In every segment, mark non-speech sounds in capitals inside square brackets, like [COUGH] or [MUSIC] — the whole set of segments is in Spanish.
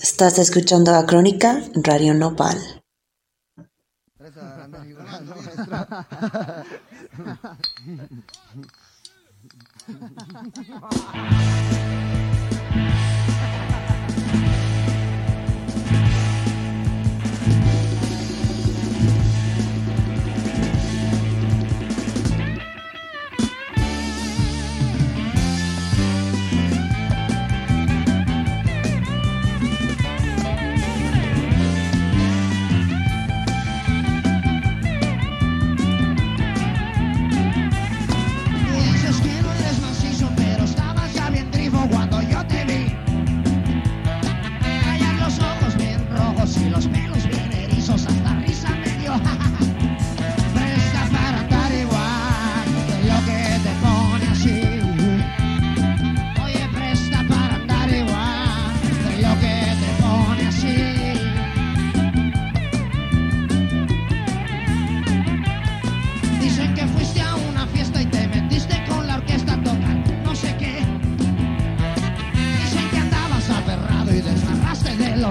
Estás escuchando a Crónica Radio Nopal. [LAUGHS]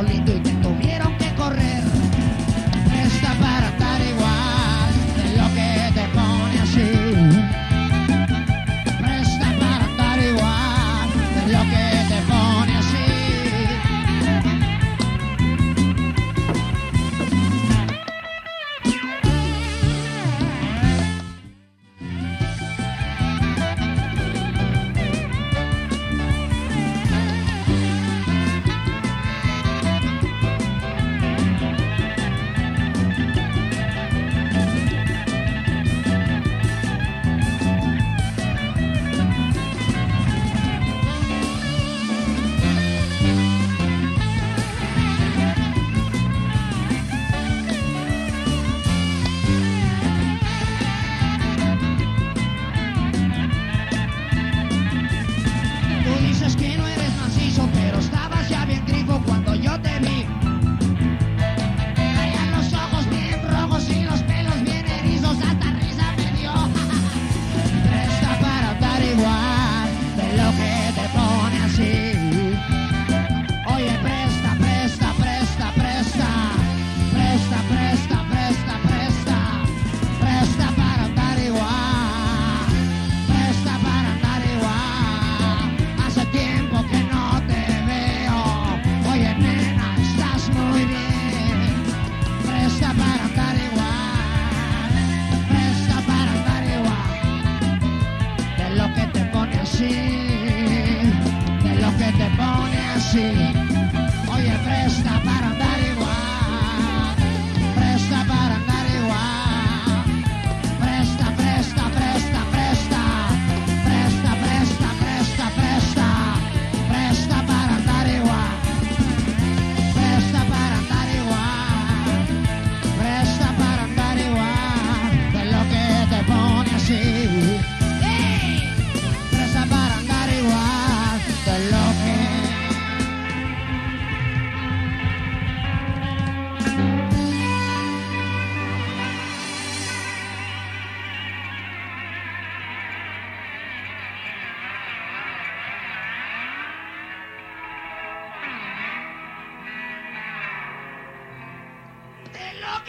lindo y te tuvieron que correr.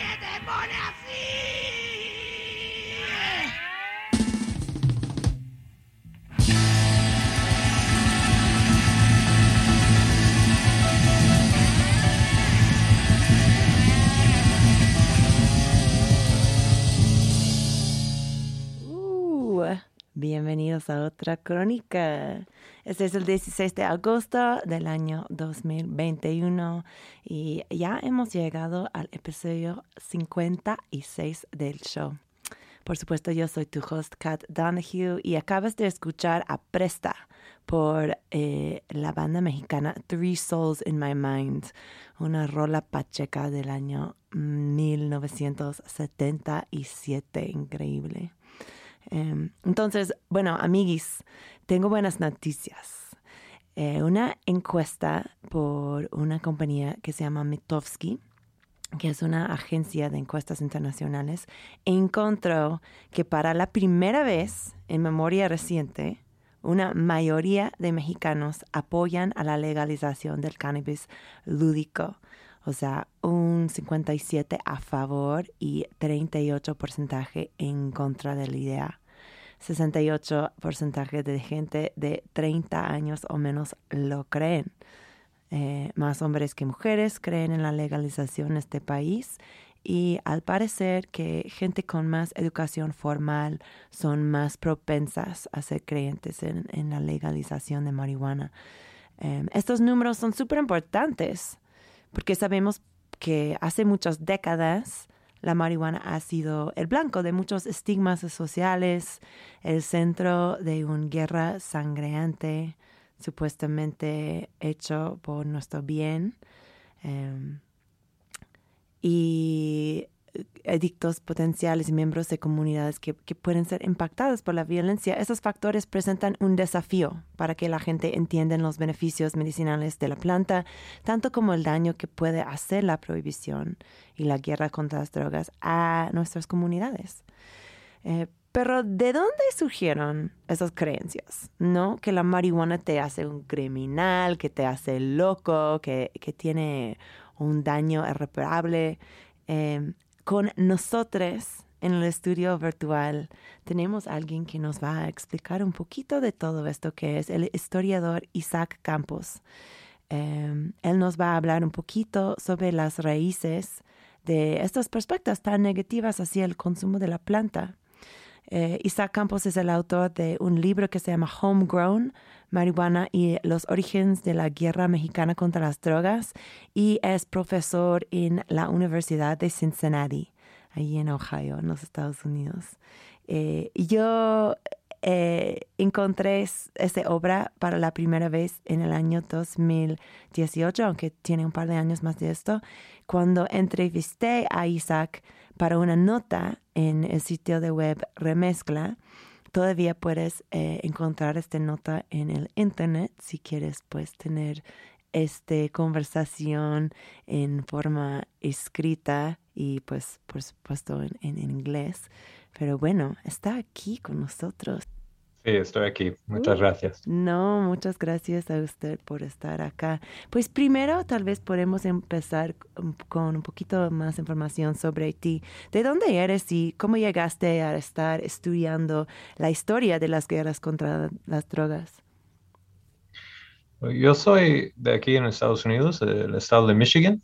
Que te así. Bienvenidos a otra crónica. Este es el 16 de agosto del año 2021 y ya hemos llegado al episodio 56 del show. Por supuesto, yo soy tu host, Kat Donahue, y acabas de escuchar a Presta por eh, la banda mexicana Three Souls in My Mind, una rola pacheca del año 1977, increíble. Eh, entonces, bueno, amiguis, tengo buenas noticias. Eh, una encuesta por una compañía que se llama Mitofsky, que es una agencia de encuestas internacionales, encontró que para la primera vez en memoria reciente, una mayoría de mexicanos apoyan a la legalización del cannabis lúdico, o sea, un 57 a favor y 38 porcentaje en contra de la idea. 68 porcentaje de gente de 30 años o menos lo creen. Eh, más hombres que mujeres creen en la legalización en este país y al parecer que gente con más educación formal son más propensas a ser creyentes en, la legalización de marihuana. Em, estos números son súper importantes porque sabemos que hace muchas décadas la marihuana ha sido el blanco de muchos estigmas sociales, el centro de una guerra sangreante supuestamente hecho por nuestro bien. Em, y adictos potenciales y miembros de comunidades que, pueden ser impactados por la violencia, esos factores presentan un desafío para que la gente entienda los beneficios medicinales de la planta, tanto como el daño que puede hacer la prohibición y la guerra contra las drogas a nuestras comunidades. Eh, pero ¿de dónde surgieron esas creencias? ¿No? Que la marihuana te hace un criminal, que te hace loco, que, que tiene un daño irreparable. Em, con nosotros en el estudio virtual tenemos a alguien que nos va a explicar un poquito de todo esto, que es el historiador Isaac Campos. Em, él nos va a hablar un poquito sobre las raíces de estas perspectivas tan negativas hacia el consumo de la planta. Eh, Isaac Campos es el autor de un libro que se llama Homegrown, marihuana y los orígenes de la guerra mexicana contra las drogas y es profesor en la Universidad de Cincinnati, ahí en Ohio, en los Estados Unidos. Eh, yo eh, encontré esta obra para la primera vez en el año 2018, aunque tiene un par de años más de esto, cuando entrevisté a Isaac para una nota en el sitio de web Remezcla Todavía puedes eh, encontrar esta nota en el internet si quieres pues tener esta conversación en forma escrita y pues por supuesto en inglés. Pero bueno, está aquí con nosotros. Sí, estoy aquí. Muchas gracias. No, muchas gracias a usted por estar acá. Pues primero tal vez podemos empezar con un poquito más información sobre ti. ¿De dónde eres y cómo llegaste a estar estudiando la historia de las guerras contra las drogas? Yo soy de aquí en Estados Unidos, del estado de Michigan.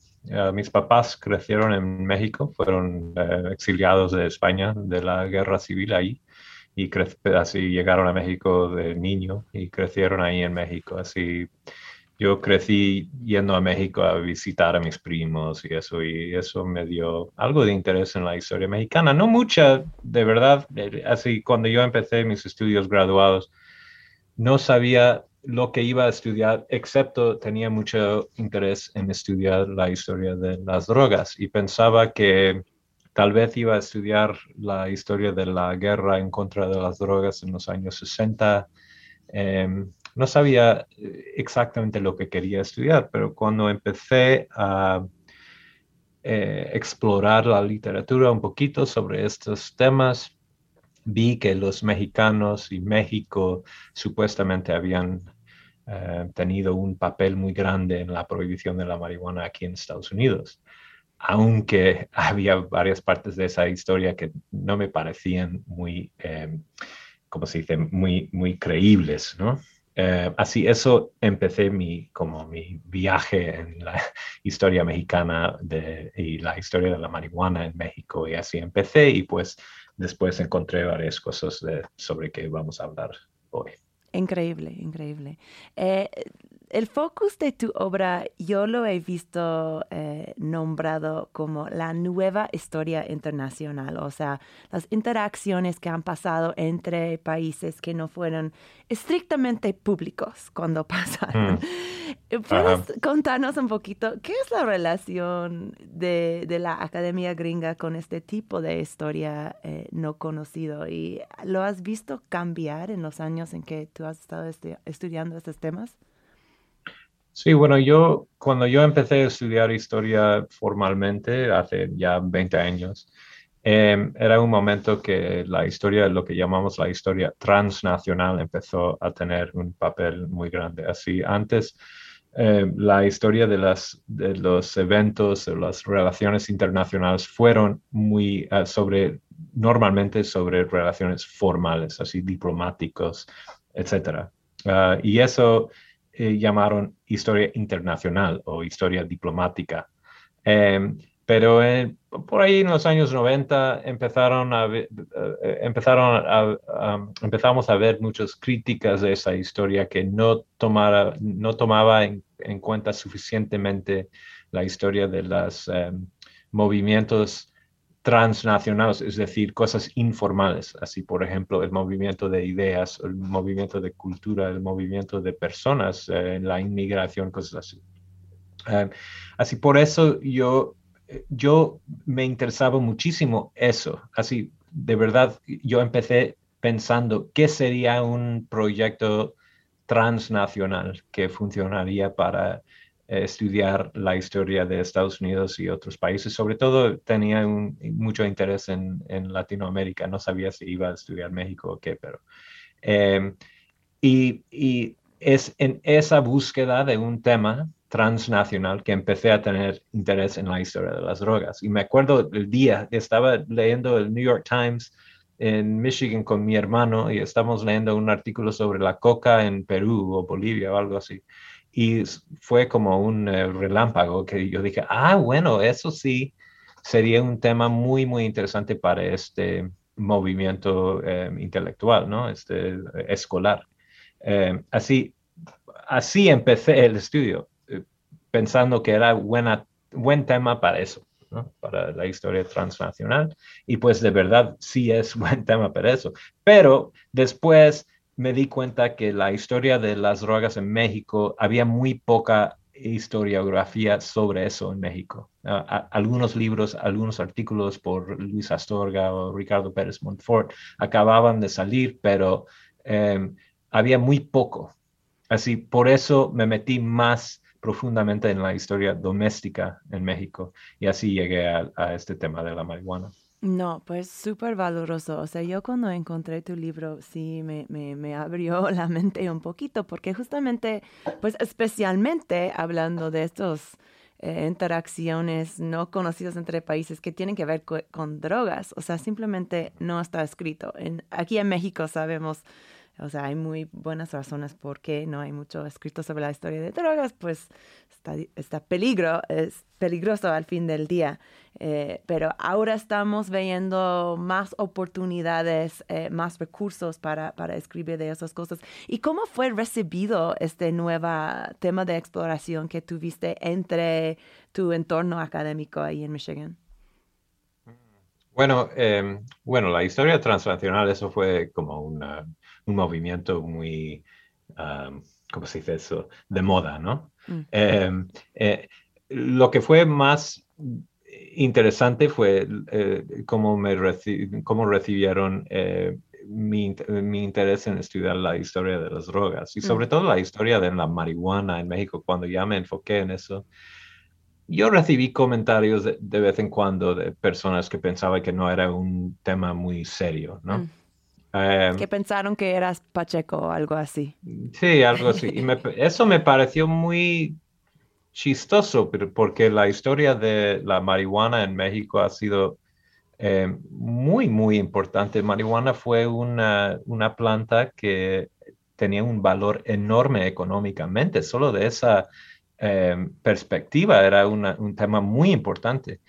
mis papás crecieron en México, fueron eh, exiliados de España de la guerra civil ahí y así llegaron a México de niño y crecieron ahí en México. Así yo crecí yendo a México a visitar a mis primos y eso, y eso me dio algo de interés en la historia mexicana. No mucha, de verdad. Así cuando yo empecé mis estudios graduados, no sabía lo que iba a estudiar, excepto tenía mucho interés en estudiar la historia de las drogas y pensaba que Tal vez iba a estudiar la historia de la guerra en contra de las drogas en los años 60. Em, no sabía eh, exactamente lo que quería estudiar, pero cuando empecé a eh, explorar la literatura un poquito sobre estos temas, vi que los mexicanos y México supuestamente habían eh, tenido un papel muy grande en la prohibición de la marihuana aquí en Estados Unidos aunque [LAUGHS] había varias partes de esa historia que no me parecían muy, eh, como se dice, muy, muy creíbles, ¿no? Eh, así, eso empecé mi, como mi viaje en la [LAUGHS] historia mexicana de, y la historia de la marihuana en México, y así empecé, y pues después encontré varias cosas de, sobre que vamos a hablar hoy. Increíble, increíble. Eh, el focus de tu obra yo lo he visto eh, nombrado como la nueva historia internacional, o sea, las interacciones que han pasado entre países que no fueron estrictamente públicos cuando [LAUGHS] pasaron. Mm. ¿Puedes contarnos un poquito qué es la relación de, la academia gringa con este tipo de historia eh, no conocido? ¿Y lo has visto cambiar en los años en que tú has estado estudiando estos temas? Sí, bueno, yo cuando yo empecé a estudiar historia formalmente hace ya 20 años, eh, era un momento que la historia, lo que llamamos la historia transnacional, empezó a tener un papel muy grande. Así, antes eh, la historia de, las, de los eventos, de las relaciones internacionales fueron muy uh, sobre, normalmente sobre relaciones formales, así diplomáticos, etc. Uh, y eso eh, llamaron historia internacional o historia diplomática. Eh, pero eh, por ahí en los años 90 empezaron a, eh, a, empezamos a ver muchas críticas de esa historia que no, tomara, no tomaba en, en cuenta suficientemente la historia de los eh, movimientos transnacionales, es decir, cosas informales, así por ejemplo el movimiento de ideas, el movimiento de cultura, el movimiento de personas, eh, la inmigración, cosas así. Uh, así por eso yo yo me interesaba muchísimo eso. Así, de verdad, yo empecé pensando qué sería un proyecto transnacional que funcionaría para eh, estudiar la historia de Estados Unidos y otros países. Sobre todo tenía un, mucho interés en, en, Latinoamérica. No sabía si iba a estudiar México o qué, pero... Eh, y, y es en esa búsqueda de un tema transnacional que empecé a tener interés en la historia de las drogas. Y me acuerdo el día, estaba leyendo el New York Times en Michigan con mi hermano y estamos leyendo un artículo sobre la coca en Perú o Bolivia o algo así. Y fue como un uh, relámpago que yo dije, ah, bueno, eso sí sería un tema muy, muy interesante para este movimiento eh, intelectual, ¿no? Este escolar. Eh, así, así empecé el estudio pensando que era buena, buen tema para eso, ¿no? para la historia transnacional. Y pues de verdad sí es [LAUGHS] buen tema para eso. Pero después me di cuenta que la historia de las drogas en México había muy poca historiografía sobre eso en México. Uh, algunos libros, algunos artículos por Luis Astorga o Ricardo Pérez Montfort acababan de salir, pero eh, había muy poco. Así, por eso me metí más profundamente en la historia doméstica en México y así llegué a este tema de la marihuana. No, pues súper valoroso. O sea, yo cuando encontré tu libro sí me, me, abrió [LAUGHS] la mente un poquito porque justamente, pues especialmente hablando de estos eh, interacciones no conocidas entre países que tienen que ver co con drogas, o sea, simplemente no está escrito. Aquí en México sabemos o sea, hay muy buenas razones por qué no hay mucho escrito sobre la historia de drogas, pues está, está peligro, es peligroso al fin del día. Eh, pero ahora estamos viendo más oportunidades, eh, más recursos para, para escribir de esas cosas. ¿Y cómo fue recibido este nuevo tema de exploración que tuviste entre tu entorno académico ahí en Michigan? Bueno, eh, bueno, la historia transnacional, eso fue como una un movimiento muy, um, ¿cómo se dice eso?, de moda, ¿no? Mm. Eh, eh, lo que fue más interesante fue eh, cómo, me reci cómo recibieron eh, mi, mi, interés en estudiar la historia de las drogas y sobre mm. todo la historia de la marihuana en México, cuando ya me enfoqué en eso. Yo recibí comentarios de, de vez en cuando de personas que pensaban que no era un tema muy serio, ¿no? Mm. Eh, que pensaron que eras Pacheco o algo así. Sí, algo así. Y me, [LAUGHS] eso me pareció muy chistoso porque la historia de la marihuana en México ha sido eh, muy, muy importante. Marihuana fue una, una planta que tenía un valor enorme económicamente. Solo de esa eh, perspectiva era una, un tema muy importante.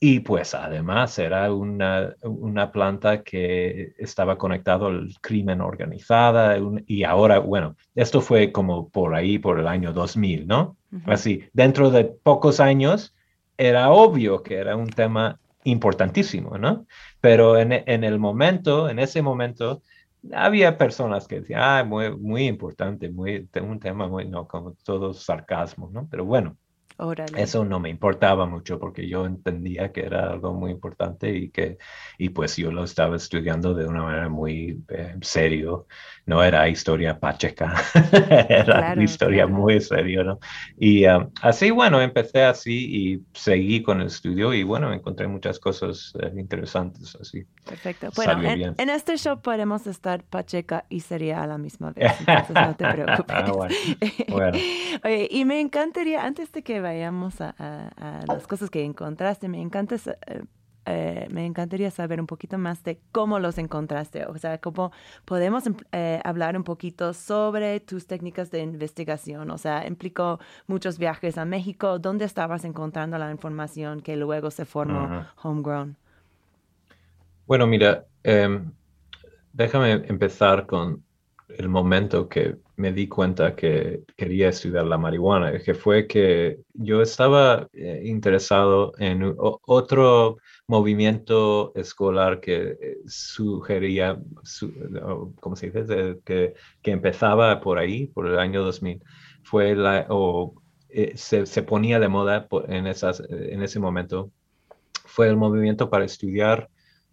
Y pues además era una, una planta que estaba conectado al crimen organizada y ahora, bueno, esto fue como por ahí, por el año 2000, ¿no? Uh -huh. Así, dentro de pocos años era obvio que era un tema importantísimo, ¿no? Pero en, en el momento, en ese momento, había personas que decían, ah, muy, muy importante, muy, un tema muy, no, como todo sarcasmo, ¿no? Pero bueno, Órale. Eso no me importaba mucho porque yo entendía que era algo muy importante y que, y pues yo lo estaba estudiando de una manera muy eh, serio. No era historia pacheca, [LAUGHS] era Claro, historia claro. muy serio, ¿no? Y um, así, bueno, empecé así y seguí con el estudio y bueno, encontré muchas cosas eh, interesantes así. Perfecto. Bueno, en, en este show podemos estar Pacheca y sería a la misma vez, [LAUGHS] entonces no te preocupes. Ah, bueno, [LAUGHS] bueno. Oye, y me encantaría, antes de que vayamos a, a- a las cosas que encontraste, me encanta, sa- eh, me encantaría saber un poquito más de cómo los encontraste. O sea, cómo podemos em- eh, hablar un poquito sobre tus técnicas de investigación. O sea, implicó muchos viajes a México. ¿Dónde estabas encontrando la información que luego se formó homegrown? Bueno, mira, em, déjame empezar con el momento que me di cuenta que quería estudiar la marihuana, que fue que yo estaba eh, interesado en otro movimiento escolar que eh, sugería, su- ¿cómo se dice? Que, que empezaba por ahí, por el año 2000. Fue la, o eh, se, se ponía de moda en, esas, en ese momento, fue el movimiento para estudiar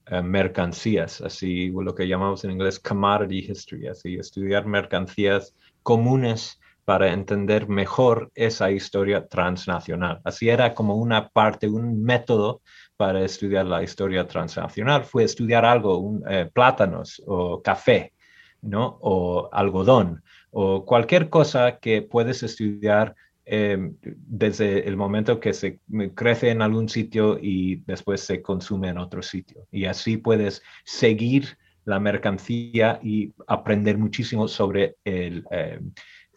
eh, mercancías, así lo que llamamos en inglés commodity history, así estudiar mercancías comunes para entender mejor esa historia transnacional. Así era como una parte, un método para estudiar la historia transnacional. Fue estudiar algo, un, eh, plátanos o café, ¿no? O algodón o cualquier cosa que puedes estudiar eh, desde el momento que se crece en algún sitio y después se consume en otro sitio. Y así puedes seguir la mercancía y aprender muchísimo sobre el, eh,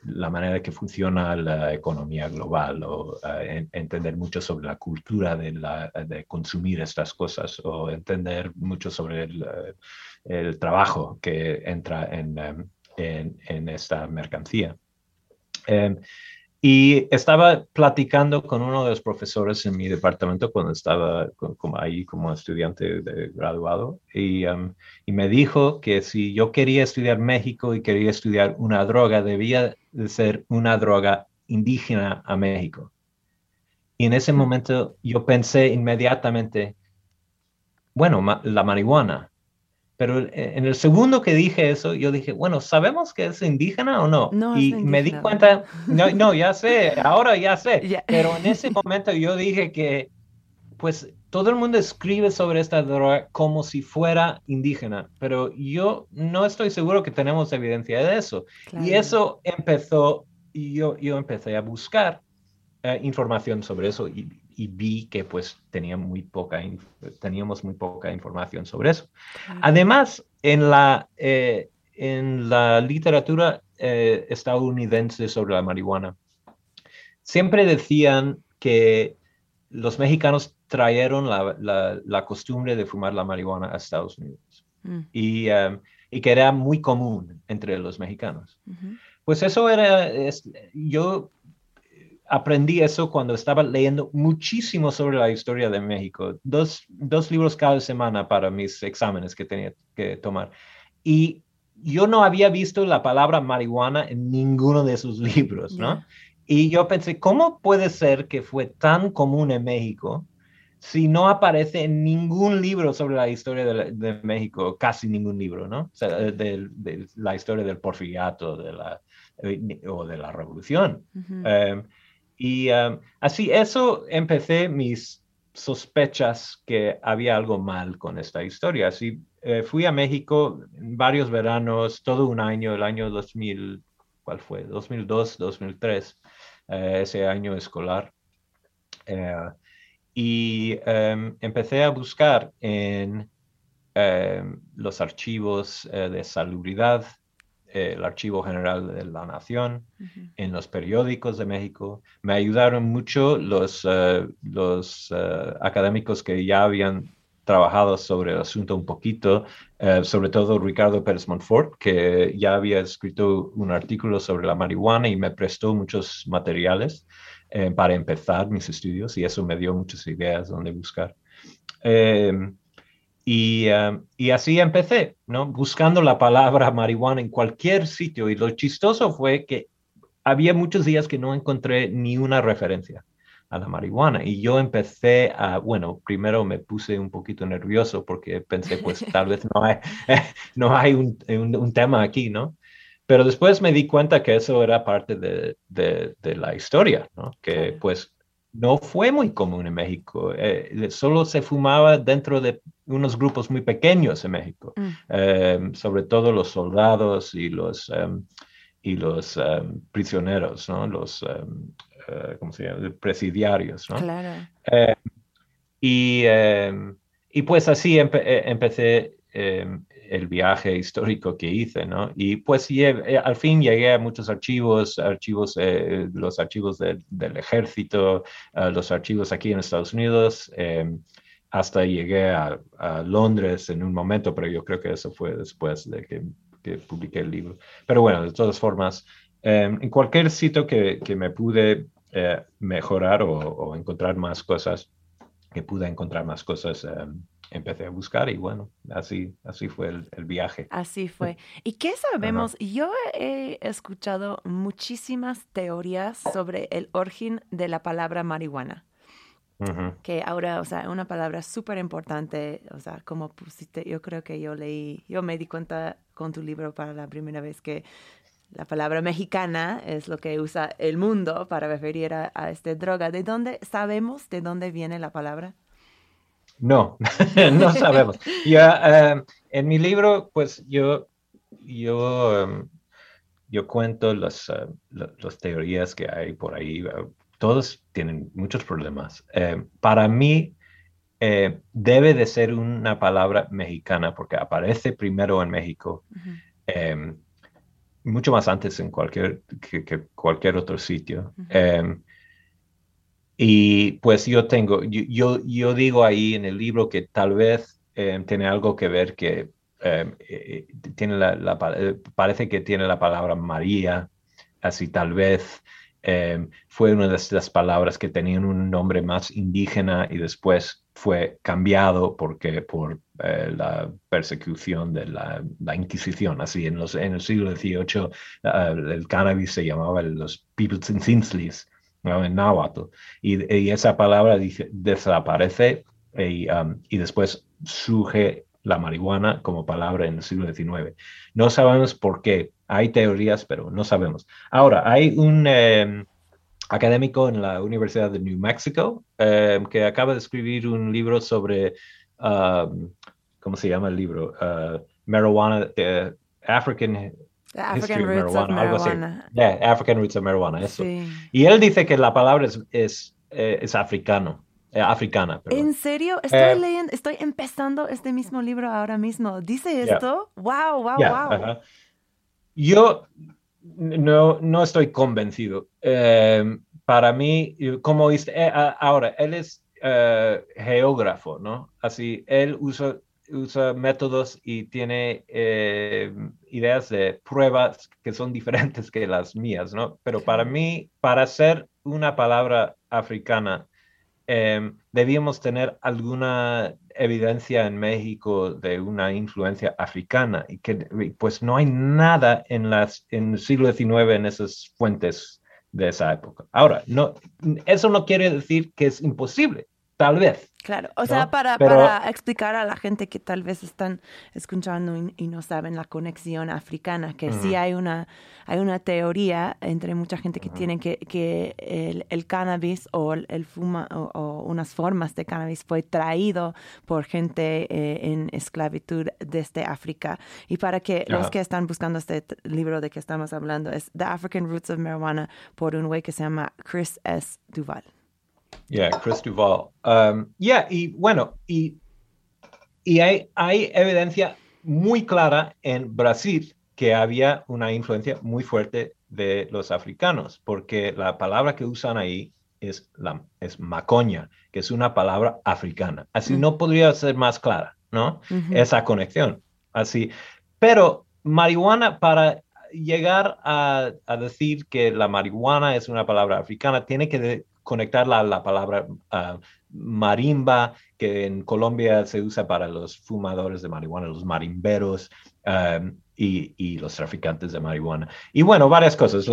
la manera que funciona la economía global o eh, en- entender mucho sobre la cultura de, de consumir estas cosas o entender mucho sobre el, eh, el trabajo que entra en, eh, en, en esta mercancía. Eh, y estaba platicando con uno de los profesores en mi departamento cuando estaba co- como ahí como estudiante de graduado y, um, y me dijo que si yo quería estudiar México y quería estudiar una droga, debía de ser una droga indígena a México. Y en ese momento yo pensé inmediatamente, bueno, ma- la marihuana. Pero en el segundo que dije eso, yo dije, bueno, ¿sabemos que es indígena o no? No y me di cuenta, no, [LAUGHS] no, ya sé, ahora ya sé, Ya. pero en ese momento yo dije que, pues, todo el mundo escribe sobre esta droga como si fuera indígena, pero yo no estoy seguro que tenemos evidencia de eso. Claro. Y eso empezó, y yo, yo empecé a buscar eh, información sobre eso y, y vi que pues tenía muy poca, teníamos muy poca información sobre eso. Además, en la, eh, en la literatura eh, estadounidense sobre la marihuana, siempre decían que los mexicanos trajeron la, la- la costumbre de fumar la marihuana a Estados Unidos Mm, y, um, y que era muy común entre los mexicanos. ujú. Pues eso era, es- yo aprendí eso cuando estaba leyendo muchísimo sobre la historia de México, dos, dos libros cada semana para mis exámenes que tenía que tomar. Y yo no había visto la palabra marihuana en ninguno de esos libros, ¿no? Ya. Y yo pensé, ¿cómo puede ser que fue tan común en México si no aparece en ningún libro sobre la historia de, la- de México, casi ningún libro, ¿no? O sea, de, de- la historia del porfiriato de la, eh, o de la revolución. Ujú. Um, y um, así, eso empecé mis sospechas que había algo mal con esta historia. Así, eh, fui a México varios veranos, todo un año, el año 2000, ¿cuál fue? 2002, 2003, eh, ese año escolar. Eh, y em, empecé a buscar en em, los archivos eh, de salubridad, eh, el Archivo General de la Nación, en los periódicos de México. Me ayudaron mucho los, eh, los eh, académicos que ya habían trabajado sobre el asunto un poquito, eh, sobre todo Ricardo Pérez Montfort, que ya había escrito un artículo sobre la marihuana y me prestó muchos materiales para empezar mis estudios y eso me dio muchas ideas donde buscar. Eh, y, eh, y así empecé, ¿no? Buscando la palabra marihuana en cualquier sitio. Y lo chistoso fue que había muchos días que no encontré ni una referencia. a la marihuana. Y yo empecé a, bueno, primero me puse un poquito nervioso porque pensé, pues [LAUGHS] tal vez no hay, [LAUGHS] no hay un, un, tema aquí, ¿no? Pero después me di cuenta que eso era parte de, de, de la historia, ¿no? Que pues no fue muy común en México. Eh, solo se fumaba dentro de unos grupos muy pequeños en México, Mm. eh, sobre todo los soldados y los, em, y los em, prisioneros, ¿no? Los, em, eh, ¿cómo se llama? Presidiarios, ¿no? Claro. Y, y pues así empe- empecé em, el viaje histórico que hice, ¿no? Y pues lle- eh, al fin llegué a muchos archivos, archivos, eh, los archivos del- ejército, eh, los archivos aquí en Estados Unidos, em, hasta llegué a, Londres en un momento, pero yo creo que eso fue después de que, que publiqué el libro. Pero bueno, de todas formas, em, en cualquier sitio que, que me pude eh, mejorar o, o encontrar más cosas, que pude encontrar más cosas, em, empecé a buscar y bueno, así, así fue el, el viaje. Así [LAUGHS] fue. ¿Y qué sabemos? Yo he escuchado muchísimas teorías sobre el origen de la palabra marihuana, Ujú. que ahora, o sea, una palabra súper importante, o sea, como pusiste, yo creo que yo leí, yo me di cuenta con tu libro para la primera vez que la palabra mexicana es lo que usa el mundo para referir a, a esta droga. ¿De dónde sabemos de dónde viene la palabra? No, [LAUGHS] no sabemos. Ya, em, en mi libro, pues yo, yo, em, yo cuento las, la- las teorías que hay por ahí. Todos tienen muchos problemas. Em, para mí, eh, debe de ser una palabra mexicana porque aparece primero en México, em, mucho más antes en cualquier, que, que cualquier otro sitio. Y pues yo tengo, yo, yo, digo ahí en el libro que tal vez eh, tiene algo que ver que eh, eh, tiene la, la eh, parece que tiene la palabra María, así tal vez fue una de estas palabras que tenían un nombre más indígena y después fue cambiado porque por la persecución de la, la Inquisición. Así en, los, en el siglo XVIII el cannabis se llamaba los Pipiltzintzintlis, en náhuatl y, esa palabra desaparece y, um, y después surge la marihuana como palabra en el siglo XIX. No sabemos por qué. Hay teorías, pero no sabemos. Ahora, hay un eh, académico en la Universidad de New Mexico eh, que acaba de escribir un libro sobre, um, ¿cómo se llama el libro? Uh, marijuana, eh, African, African History of Roots of marijuana, algo así. Yeah, African Roots of Marijuana, eso. Sí. Y él dice que la palabra es, es, eh, es africano, eh, africana. perdón. ¿En serio? Estoy Eh, leyendo, estoy empezando este mismo libro ahora mismo. ¿Dice esto? ¡Wow, wow, wow! Yo no, no estoy convencido. Eh, para mí, como ahora, él es geógrafo, ¿no? Así, él usa, usa métodos y tiene eh, ideas de pruebas que son diferentes que las mías, ¿no? Pero para mí, para ser una palabra africana, eh, debíamos tener alguna evidencia en México de una influencia africana y que pues no hay nada en las en el siglo XIX en esas fuentes de esa época. Ahora, no, eso no quiere decir que es imposible, tal vez. Claro, o sea, para, Pero- para explicar a la gente que tal vez están escuchando y, y no saben la conexión africana, que sí hay una, hay una teoría entre mucha gente que tiene que, que el, el cannabis o el, el fuma o, o unas formas de cannabis fue traído por gente eh, en esclavitud desde África. Y para que los que están buscando este libro de que estamos hablando, es The African Roots of Marijuana por un güey que se llama Chris S. Duval. Yeah, Chris Duval. Um, yeah, y bueno, y, y hay, hay evidencia muy clara en Brasil que había una influencia muy fuerte de los africanos, porque la palabra que usan ahí es, la, es macoña, que es una palabra africana. Así no podría ser más clara, ¿no? Esa conexión. Así. Pero marihuana, para llegar a, a decir que la marihuana es una palabra africana, tiene que de- conectarla a la palabra ah, marimba, que en Colombia se usa para los fumadores de marihuana, los marimberos. Um, y, y, los traficantes de marihuana. Y bueno, varias cosas.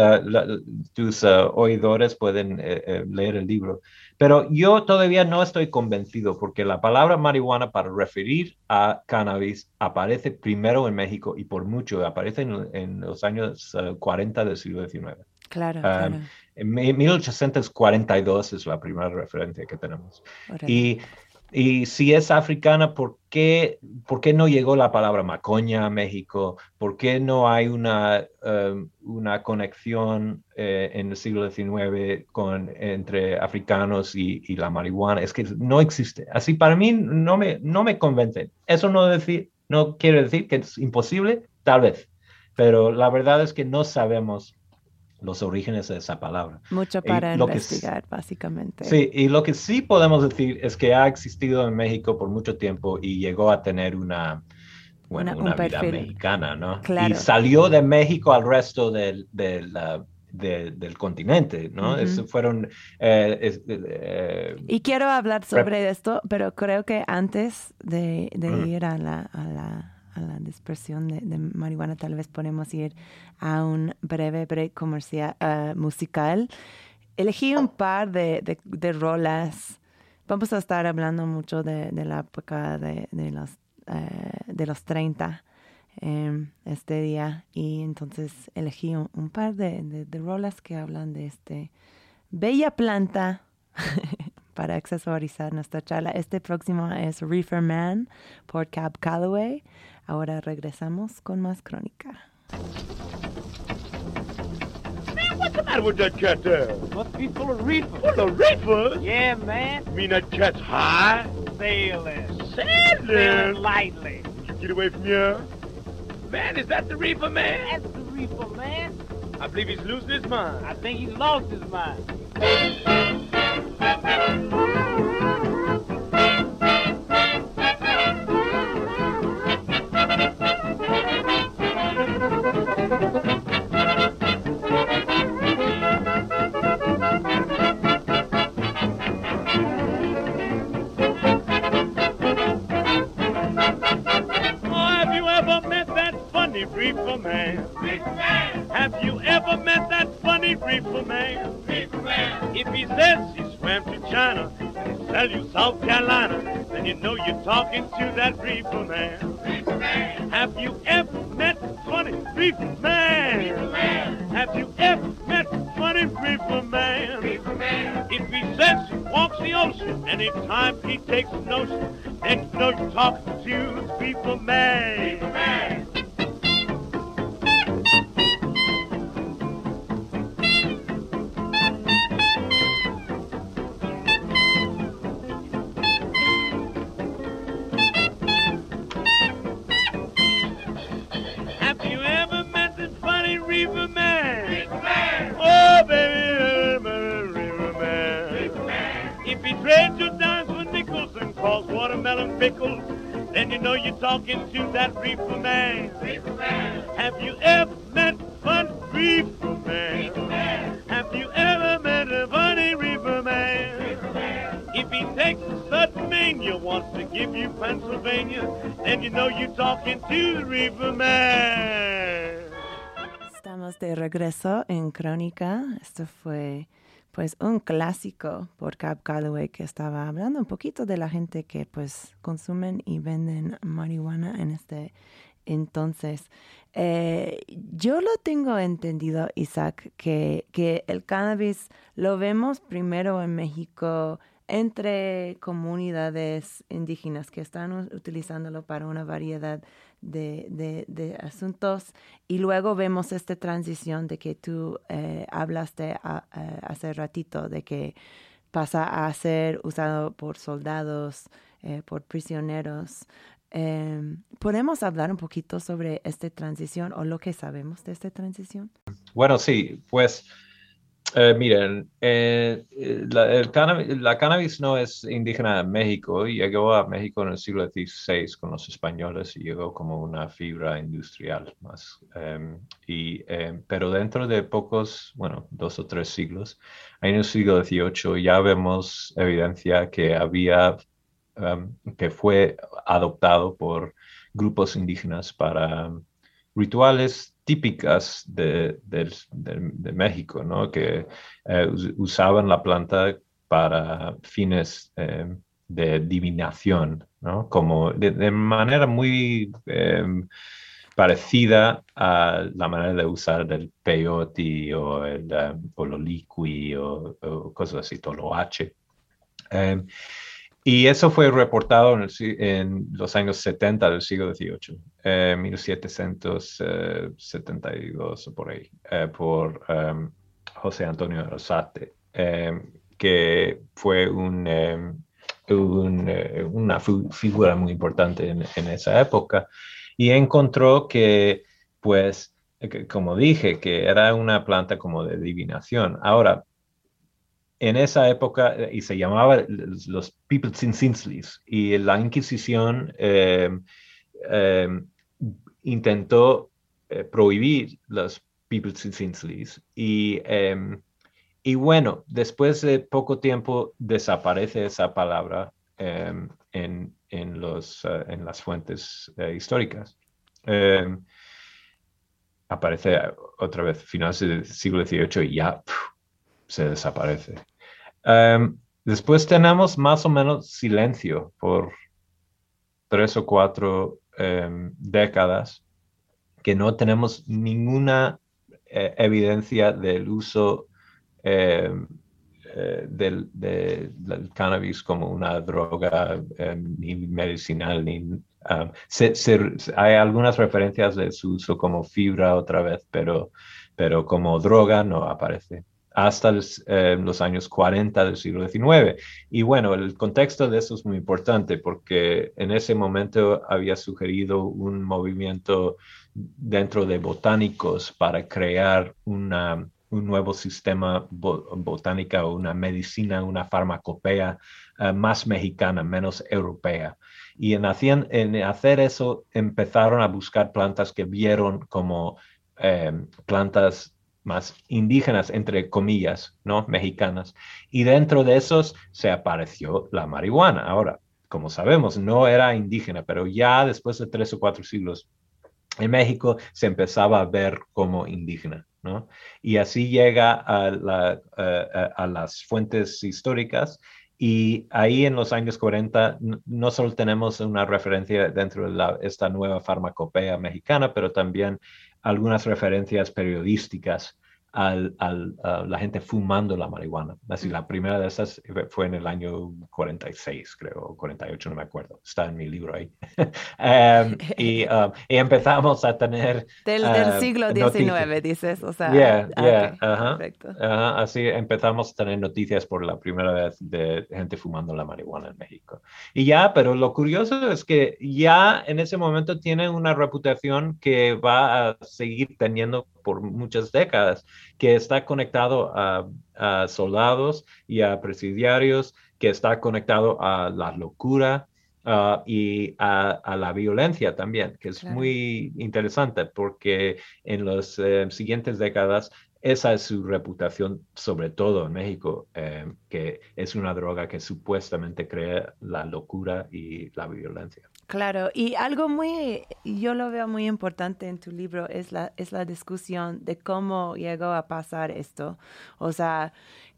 tus uh, oidores pueden eh, eh, leer el libro. Pero yo todavía no estoy convencido porque la palabra marihuana para referir a cannabis aparece primero en México y por mucho aparece en, los años 40 uh, del siglo XIX. Claro, um, claro. En 1842 es la primera referencia que tenemos. Y y si es africana, ¿por qué, ¿por qué no llegó la palabra macoña a México? ¿Por qué no hay una, um, una conexión eh, en el siglo XIX con, entre africanos y, y, la marihuana? Es que no existe. Así para mí no me, no me convence. Eso no, decir, no quiere decir que es imposible, tal vez, pero la verdad es que no sabemos los orígenes de esa palabra. Mucho para investigar, básicamente. Sí, y lo que sí podemos decir es que ha existido en México por mucho tiempo y llegó a tener una, bueno, una, vida mexicana, ¿no? Claro. Y salió de México al resto del, del, del continente, ¿no? fueron... Eh, eh, y quiero hablar sobre esto, pero creo que antes de, ir a la, a la a la dispersión de, marihuana, tal vez podemos ir a un breve break comercial uh, musical. Elegí un par de, de, rolas. Vamos a estar hablando mucho de, la época de, los, uh, de los 30 em, este día y entonces elegí un, un par de, rolas que hablan de este bella planta [LAUGHS] para accesorizar nuestra charla. Este próximo es Reefer Man por Cab Calloway. Ahora regresamos con más crónica. Man, what's the matter with that cat there? Must be full of reefer. Full of reefer? Yeah, man. You mean that cat's high? Sailing. Sailing? Sailing lightly. Would you get away from here? Man, is that the reefer man? That's the reefer man. I believe he's losing his mind. I think he's lost his mind. If he takes wants to give you Pennsylvania, then you know you're talking to the reefer man. Estamos de regreso en Crónica. Esto fue pues un clásico por Cab Calloway que estaba hablando un poquito de la gente que pues consumen y venden marihuana en este entonces. Eh, yo lo tengo entendido, Isaac, que, que el cannabis lo vemos primero en México entre comunidades indígenas que están utilizándolo para una variedad de, asuntos y luego vemos esta transición de que tú eh, hablaste hace ratito, de que pasa a ser usado por soldados, eh, por prisioneros. Em, ¿Podemos hablar un poquito sobre esta transición o lo que sabemos de esta transición? Bueno, sí, pues eh, miren, eh, la, cannabis, no es indígena de México, llegó a México en el siglo XVI con los españoles y llegó como una fibra industrial más. Em, y, em, pero dentro de pocos, bueno, dos o tres siglos, en el siglo XVIII ya vemos evidencia que había, em, que fue adoptado por grupos indígenas para rituales típicas de, de- de- México, ¿no? Que eh, us- usaban la planta para fines eh, de divinación, ¿no? Como de, manera muy eh, parecida a la manera de usar el peyote o el ololiqui o, o cosas así, toloache. Eh, y eso fue reportado en, los años 70 del siglo XVIII, eh, 1772 o por ahí, eh, por eh, José Antonio Rosate, eh, que fue un, eh, un, eh, una figura muy importante en, esa época y encontró que, pues, eh, como dije, que era una planta como de divinación. Ahora, en esa época, eh, y se llamaba los Pipiltzintzintlis, y la Inquisición eh, eh, intentó eh, prohibir los Pipiltzintzlis, y, eh, y bueno, después de poco tiempo desaparece esa palabra en, en, los, eh, en las fuentes históricas. Aparece otra vez finales del siglo XVIII y ya se desaparece. Um, después tenemos más o menos silencio por tres o cuatro um, décadas que no tenemos ninguna eh, evidencia del uso eh, eh, del, de- cannabis como una droga ni medicinal. Ni, um, se- hay algunas referencias de su uso como fibra otra vez, pero, pero como droga no aparece hasta eh, los años 40 del siglo XIX. Y bueno, el contexto de eso es muy importante porque en ese momento había sugerido un movimiento dentro de botánicos para crear una, un nuevo sistema bo- botánica una medicina, una farmacopea eh, más mexicana, menos europea. Y en, hacían- en hacer eso empezaron a buscar plantas que vieron como eh, plantas más indígenas, entre comillas, ¿no? Mexicanas. Y dentro de esos se apareció la marihuana. Ahora, como sabemos, no era indígena, pero ya después de tres o cuatro siglos en México se empezaba a ver como indígena, ¿no? Y así llega a, la- a- a- a las fuentes históricas y ahí en los años 40 n- no solo tenemos una referencia dentro de esta nueva farmacopea mexicana, pero también algunas referencias periodísticas al, al- a la gente fumando la marihuana. Así, la primera de esas fue en el año 46, creo, o 48, no me acuerdo. Está en mi libro ahí. [LAUGHS] Em, y, [LAUGHS] um, y empezamos a tener Del, Ah, del siglo noticias. XIX, dices, o sea. Yeah, ah, yeah, ok, ajá. perfecto. Ajá, así empezamos a tener noticias por la primera vez de gente fumando la marihuana en México. Y ya, pero lo curioso es que ya en ese momento tiene una reputación que va a seguir teniendo por muchas décadas, que está conectado a, a soldados y a presidiarios, que está conectado a la locura. ah, y a, a la violencia también, que es Claro. muy interesante porque en las siguientes décadas esa es su reputación, sobre todo en México, eh, que es una droga que supuestamente crea la locura y la violencia. Claro, y algo muy, yo lo veo muy importante en tu libro es la, es la discusión de cómo llegó a pasar esto. O sea,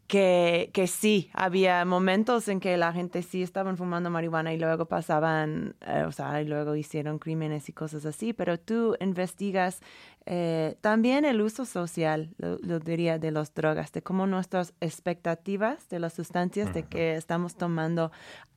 que, que sí, había momentos en que la gente sí estaban fumando marihuana y luego pasaban, eh, o sea, y luego hicieron crímenes y cosas así, pero tú investigas eh, también el uso social, lo, lo diría, de las drogas, de cómo nuestras expectativas de las sustancias de que estamos tomando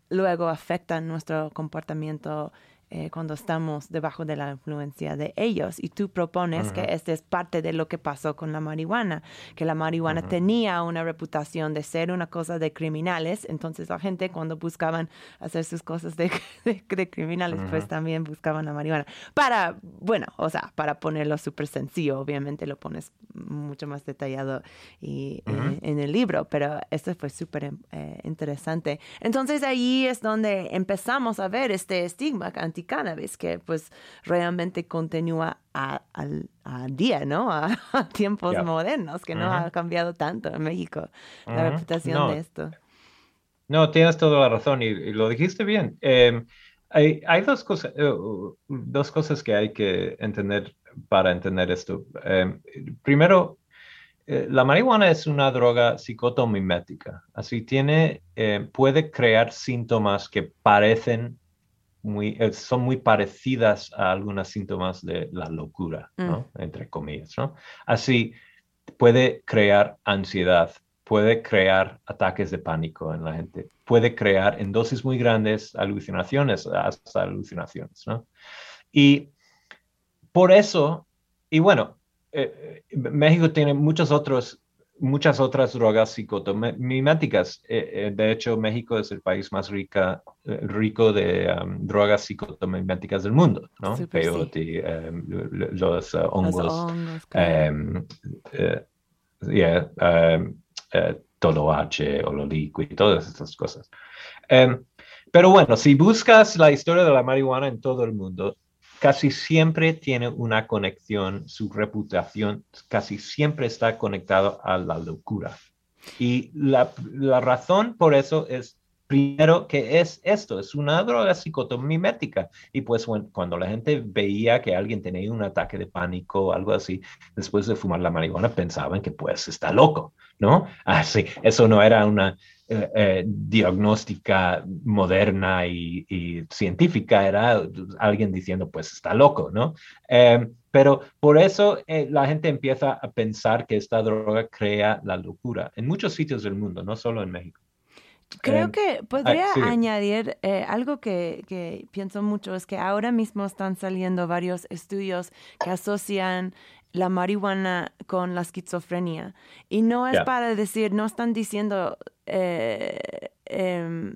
luego afectan nuestro comportamiento eh, cuando estamos debajo de la influencia de ellos. Y tú propones que Ujú. este es parte de lo que pasó con la marihuana, que la marihuana Ujú. tenía una reputación de ser una cosa de criminales, entonces la gente cuando buscaban hacer sus cosas de, [LAUGHS] de- de criminales, pues Ujú. también buscaban la marihuana. Para, bueno, o sea, para ponerlo súper sencillo, obviamente lo pones mucho más detallado y, eh, en el libro, pero esto fue súper eh, interesante. Entonces ahí es donde empezamos a ver este estigma anti-cannabis que pues realmente continúa a- al día, ¿no? A, [LAUGHS] a tiempos Ya. modernos, que no Ujú. ha cambiado tanto en México la Ujú. reputación No, de esto. No, tienes toda la razón y, y lo dijiste bien. Eh, hay, hay dos cosas, eh, dos cosas que hay que entender para entender esto. Eh, primero, eh, la marihuana es una droga psicotomimética, así tiene, eh, puede crear síntomas que parecen muy, eh, son muy parecidas a algunos síntomas de la locura, ¿no? Entre comillas, ¿no? Así puede crear ansiedad, puede crear ataques de pánico en la gente, puede crear en dosis muy grandes alucinaciones, hasta alucinaciones, ¿no? Y por eso, y bueno, eh, eh, México tiene muchos otros, muchas otras drogas psicotomiméticas. Eh, eh, de hecho, México es el país más rica, eh, rico de um, drogas psicotomiméticas del mundo, ¿no? Súper, sí. Peyote, l- los uh, Los hongos, hongos, claro. um, yeah, um, toloache, ololico y todas estas cosas. Em, pero bueno, si buscas la historia de la marihuana en todo el mundo, casi siempre tiene una conexión, su reputación casi siempre está conectado a la locura. Y la, la razón por eso es, primero, que es esto, es una droga psicotomimética. Y pues cuando la gente veía que alguien tenía un ataque de pánico o algo así, después de fumar la marihuana, pensaban que pues está loco, ¿no? Así, eso no era una eh, eh, diagnóstica moderna y, y científica, era alguien diciendo pues está loco, ¿no? Eh, pero por eso eh, la gente empieza a pensar que esta droga crea la locura en muchos sitios del mundo, no solo en México. Creo Em, que podría sí. añadir eh, algo que, que pienso mucho, es que ahora mismo están saliendo varios estudios que asocian la marihuana con la esquizofrenia. Y no es para decir, no están diciendo, eh, em,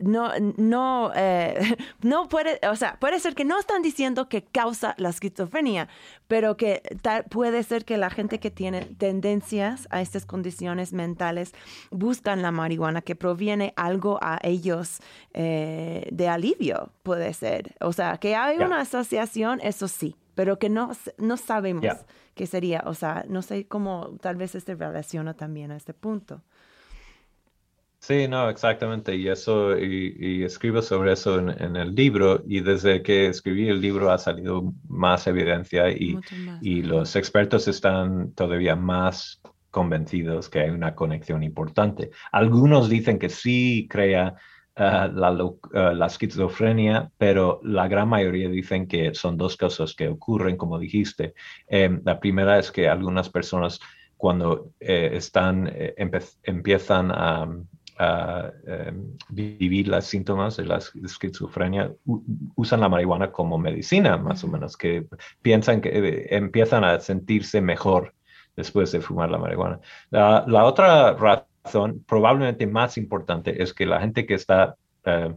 no, no, eh, [LAUGHS] no puede, o sea, puede ser que no están diciendo que causa la esquizofrenia, pero que tal- puede ser que la gente que tiene tendencias a estas condiciones mentales buscan la marihuana, que proviene algo a ellos eh, de alivio, puede ser. O sea, que hay una asociación, eso sí, pero que no, no sabemos Ya. qué sería. O sea, no sé cómo tal vez este relaciona también a este punto. Sí, no, exactamente. Y eso, y, y escribo sobre eso en, en el libro. Y desde que escribí el libro ha salido más evidencia y, más, y los expertos están todavía más convencidos que hay una conexión importante. Algunos dicen que sí crea ah, la, ah, la esquizofrenia, pero la gran mayoría dicen que son dos cosas que ocurren, como dijiste. Em, la primera es que algunas personas cuando eh, están, eh, empiezan a, a, em, vivir los síntomas de la es- esquizofrenia, usan la marihuana como medicina, más o menos, que piensan que eh, empiezan a sentirse mejor después de fumar la marihuana. La, la otra razón, probablemente más importante, es que la gente que está, eh,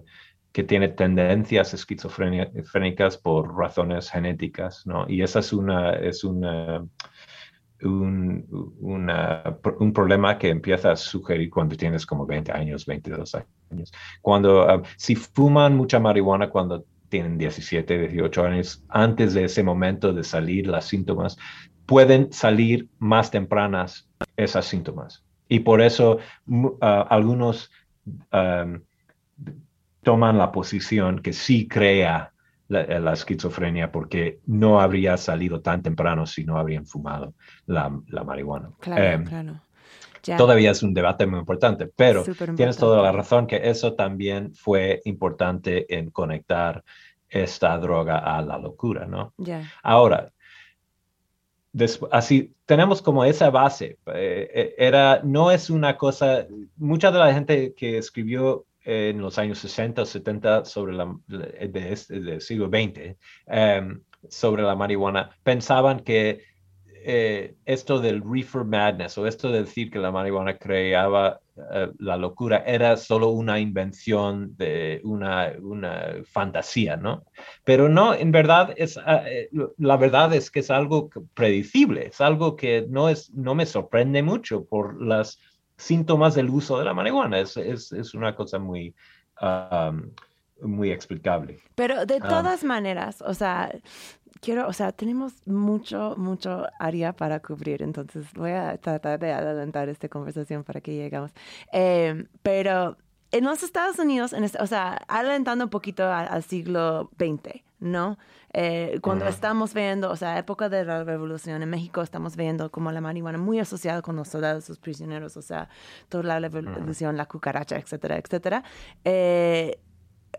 que tiene tendencias esquizofrénicas por razones genéticas, ¿no? Y esa es una, es una, un, un problema que empieza a sugerir cuando tienes como 20 años, 22 años. Cuando, ah, si fuman mucha marihuana cuando tienen 17, 18 años, antes de ese momento de salir los síntomas, pueden salir más tempranas esas síntomas. Y por eso ah, algunos am, toman la posición que sí crea la, la esquizofrenia porque no habría salido tan temprano si no habrían fumado la, la marihuana. Claro, Em, claro. Ya. Todavía es un debate muy importante, pero tienes toda la razón que eso también fue importante en conectar esta droga a la locura, ¿no? Ya. Ahora, así tenemos como esa base. eh, eh, era, no es una cosa, mucha de la gente que escribió eh, en los años 60 o 70 sobre la, este- del siglo XX, em, sobre la marihuana, pensaban que eh, esto del reefer madness o esto de decir que la marihuana creaba eh, la locura era solo una invención de una, una fantasía, ¿no? Pero no, en verdad es, ah, eh, la verdad es que es algo predecible, es algo que no, es, no me sorprende mucho por los síntomas del uso de la marihuana, es, es, es una cosa muy, um, muy explicable. Pero de Ah. todas maneras, o sea, quiero, o sea, tenemos mucho, mucho área para cubrir, entonces voy a tratar de adelantar esta conversación para que lleguemos. Eh, pero en los Estados Unidos, en este- o sea, adelantando un poquito al siglo XX, ¿no? Eh, cuando Ujú. estamos viendo, o sea, época de la revolución en México, estamos viendo como la marihuana muy asociada con los soldados, los prisioneros, o sea, toda la revolución, la cucaracha, etcétera, etcétera. Eh,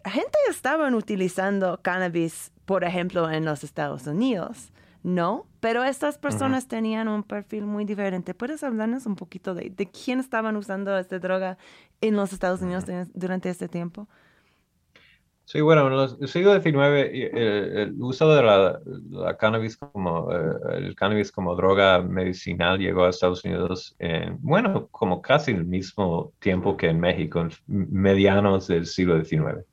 gente estaban utilizando cannabis, por ejemplo, en los Estados Unidos, ¿no? Pero estas personas tenían un perfil muy diferente. ¿Puedes hablarnos un poquito de, de quién estaban usando esta droga en los Estados Unidos durante este tiempo? Sí, bueno, en el siglo XIX el, uso de la, la cannabis como eh, el cannabis como droga medicinal llegó a Estados Unidos en, bueno, como casi el mismo tiempo que en México, en medianos del siglo XIX.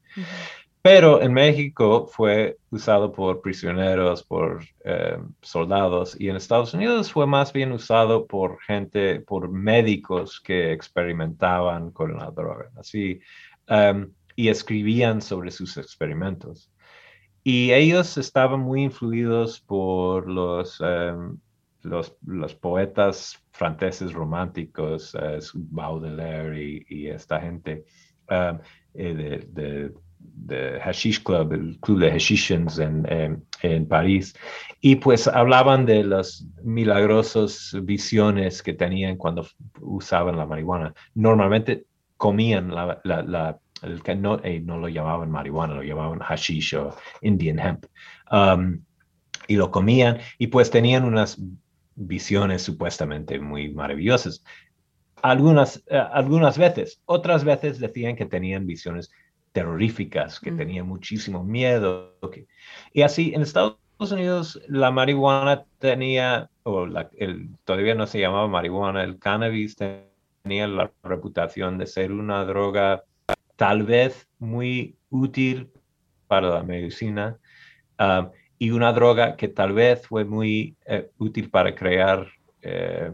Pero en México fue usado por prisioneros, por eh, soldados, y en Estados Unidos fue más bien usado por gente, por médicos que experimentaban con la droga. Así, um, y escribían sobre sus experimentos. Y ellos estaban muy influidos por los, um, los, los, poetas franceses románticos, uh, Baudelaire y, y, esta gente um, de, de, de, Hashish Club, el club de Hashishans en, en, en, París. Y pues hablaban de las milagrosas visiones que tenían cuando usaban la marihuana. Normalmente comían la, la, la el no, eh, no lo llamaban marihuana, lo llamaban hashish o Indian hemp. Um, y lo comían y pues tenían unas visiones supuestamente muy maravillosas. Algunas, uh, algunas veces, otras veces decían que tenían visiones terroríficas, que mm. tenían muchísimo miedo. Y así en Estados Unidos la marihuana tenía, o la, el, todavía no se llamaba marihuana, el cannabis tenía la reputación de ser una droga tal vez muy útil para la medicina um, y una droga que tal vez fue muy eh, útil para crear eh,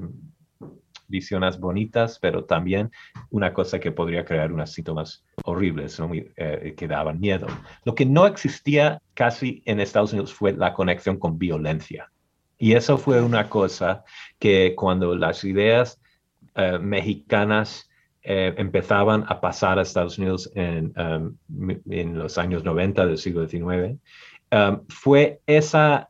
visiones bonitas, pero también una cosa que podría crear unos síntomas horribles, ¿no? muy, eh, que daban miedo. Lo que no existía casi en Estados Unidos fue la conexión con violencia. Y eso fue una cosa que cuando las ideas mexicanas eh, empezaban a pasar a Estados Unidos en, um, en los años 90 del siglo XIX, um, fue esa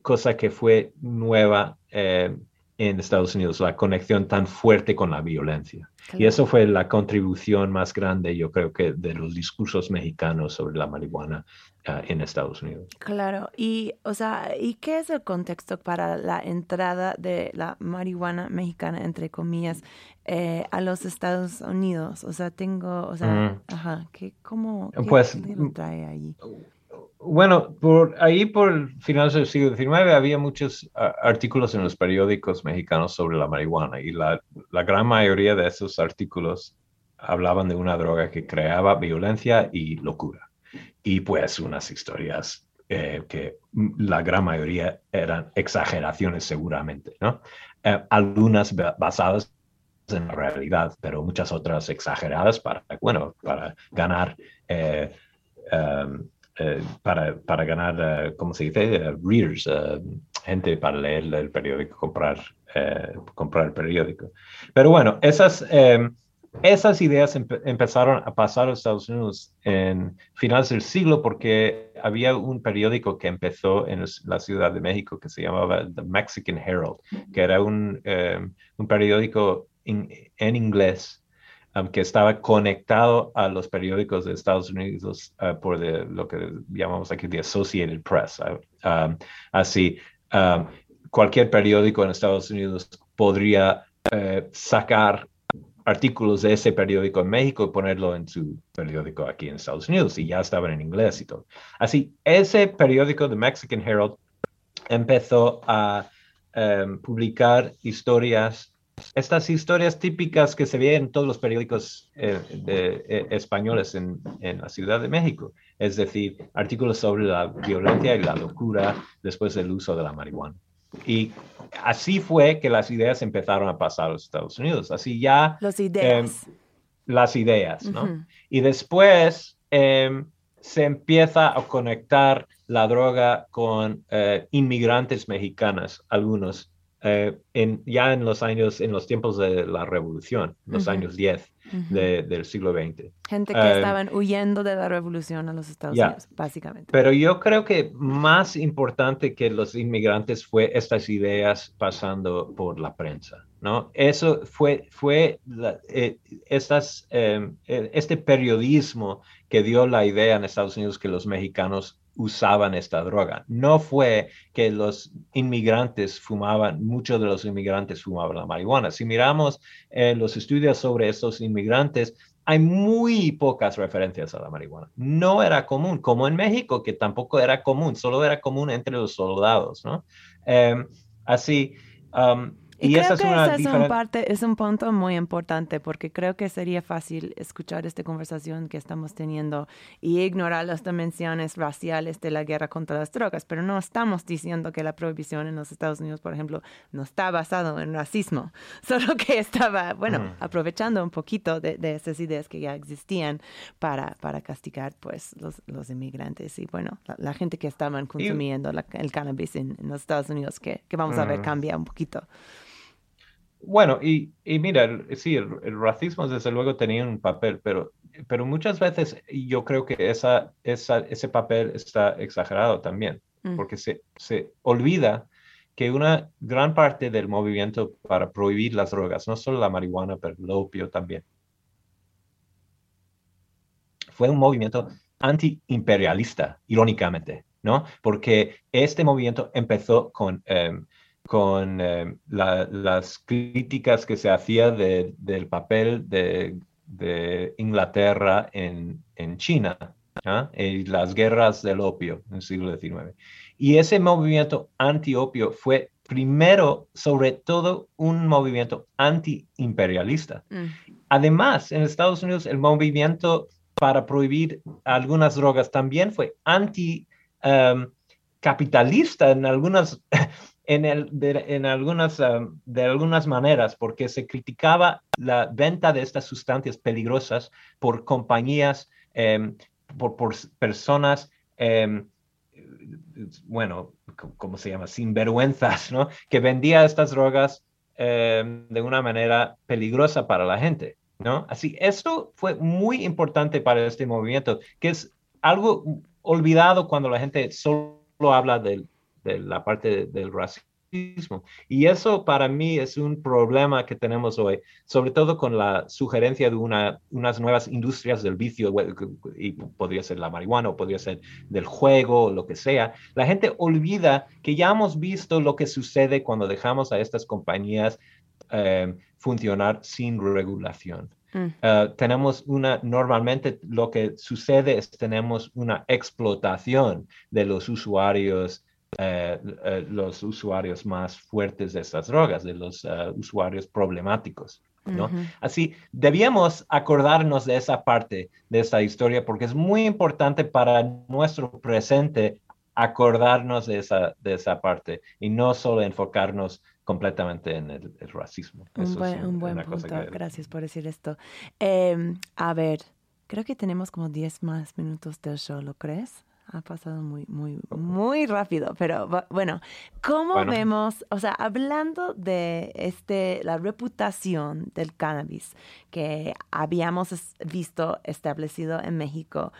cosa que fue nueva eh, en Estados Unidos, la conexión tan fuerte con la violencia. Claro. Y eso fue la contribución más grande, yo creo que, de los discursos mexicanos sobre la marihuana uh, en Estados Unidos. Claro, y, o sea, ¿y qué es el contexto para la entrada de la marihuana mexicana, entre comillas, eh, a los Estados Unidos? O sea, tengo, o sea, mm. ajá, ¿qué, ¿cómo qué, pues, qué trae allí? Bueno, por ahí por el final del siglo XIX había muchos artículos en los periódicos mexicanos sobre la marihuana y la, gran mayoría de esos artículos hablaban de una droga que creaba violencia y locura. Y pues unas historias eh, que la gran mayoría eran exageraciones seguramente, ¿no? Eh, algunas basadas en la realidad, pero muchas otras exageradas para, bueno, para ganar... Eh, um, eh, para, para, ganar, uh, ¿cómo se dice? Uh, readers, gente para leer el periódico, comprar, eh, comprar el periódico. Pero bueno, esas, eh, esas ideas empe empezaron a pasar a Estados Unidos en finales del siglo porque había un periódico que empezó en la Ciudad de México que se llamaba The Mexican Herald, que era un, un periódico en inglés Um, que estaba conectado a los periódicos de Estados Unidos uh, por de, lo que llamamos aquí the Associated Press. Uh, um, así, um, cualquier periódico en Estados Unidos podría uh, sacar artículos de ese periódico en México y ponerlo en su periódico aquí en Estados Unidos y ya estaban en inglés y todo. Así, ese periódico, The Mexican Herald, empezó a publicar historias estas historias típicas que se ven en todos los periódicos eh, de, eh, españoles en, en, la Ciudad de México, es decir, artículos sobre la violencia y la locura después del uso de la marihuana. Y así fue que las ideas empezaron a pasar a los Estados Unidos. Así ya... Las ideas. Eh, las ideas, ¿no? Uh -huh. Y después se empieza a conectar la droga con inmigrantes mexicanas, algunos. Eh, en, ya en los años, en los tiempos de la revolución, los uh -huh. años 10, de- del siglo XX. Gente que Em, estaban huyendo de la revolución a los Estados ya. Unidos, básicamente. Pero yo creo que más importante que los inmigrantes fue estas ideas pasando por la prensa, ¿no? Eso fue, fue la- eh, estas, eh, eh, este periodismo que dio la idea en Estados Unidos que los mexicanos usaban esta droga. No fue que los inmigrantes fumaban, muchos de los inmigrantes fumaban la marihuana. Si miramos eh, los estudios sobre estos inmigrantes, hay muy pocas referencias a la marihuana. No era común, como en México, que tampoco era común, solo era común entre los soldados, ¿no? Eh, así, Y, y, creo esa es que una ese es un, parte, es un punto muy importante porque creo que sería fácil escuchar esta conversación que estamos teniendo y ignorar las dimensiones raciales de la guerra contra las drogas, pero no estamos diciendo que la prohibición en los Estados Unidos, por ejemplo, no está basado en racismo, [LAUGHS] solo que estaba, bueno, Mm. aprovechando un poquito de, de esas ideas que ya existían para, para castigar pues los, los inmigrantes y bueno, la, la gente que estaban consumiendo la- el cannabis en, en los Estados Unidos, que, que vamos a ver Mm. cambia un poquito. Bueno, y, y mira, el- sí, el, el racismo desde luego tenía un papel, pero, pero muchas veces yo creo que esa, esa, ese papel está exagerado también, Mm. porque se, se olvida que una gran parte del movimiento para prohibir las drogas, no solo la marihuana, pero el opio también, fue un movimiento antiimperialista, irónicamente, ¿no? Porque este movimiento empezó con, em, con em, la- las críticas que se hacía de- del papel de, de Inglaterra en, en China, ¿ah? y las guerras del opio en el siglo XIX. Y ese movimiento anti-opio fue primero, sobre todo, un movimiento anti-imperialista. Mm. Además, en Estados Unidos, el movimiento para prohibir algunas drogas también fue anti-capitalista en algunas, en, algunas, um, de algunas maneras, porque se criticaba la venta de estas sustancias peligrosas por compañías, um, por, personas, um, bueno, ¿cómo se llama? Sinvergüenzas, ¿no? Que vendía estas drogas de una manera peligrosa para la gente. ¿no? Así, esto fue muy importante para este movimiento, que es algo olvidado cuando la gente solo habla de, de la parte de, del racismo. Y eso para mí es un problema que tenemos hoy, sobre todo con la sugerencia de una, unas nuevas industrias del vicio, y podría ser la marihuana, o podría ser del juego, o lo que sea. La gente olvida que ya hemos visto lo que sucede cuando dejamos a estas compañías eh, funcionar sin regulación. Mm. Uh, tenemos una, normalmente lo que sucede es tenemos una explotación de los usuarios, uh, uh, los usuarios más fuertes de estas drogas, de los usuarios problemáticos. ¿no? Uh -huh. Así, debíamos acordarnos de esa parte de esta historia porque es muy importante para nuestro presente acordarnos de esa, de esa parte y no solo enfocarnos completamente en el, el racismo. Un buen, es un buen punto, que... gracias por decir esto. Eh, a ver, creo que tenemos como 10 más minutos del show, ¿lo crees? Ha pasado muy, muy, muy rápido, pero bueno, ¿cómo bueno. vemos, o sea, hablando de este, la reputación del cannabis que habíamos visto establecido en México,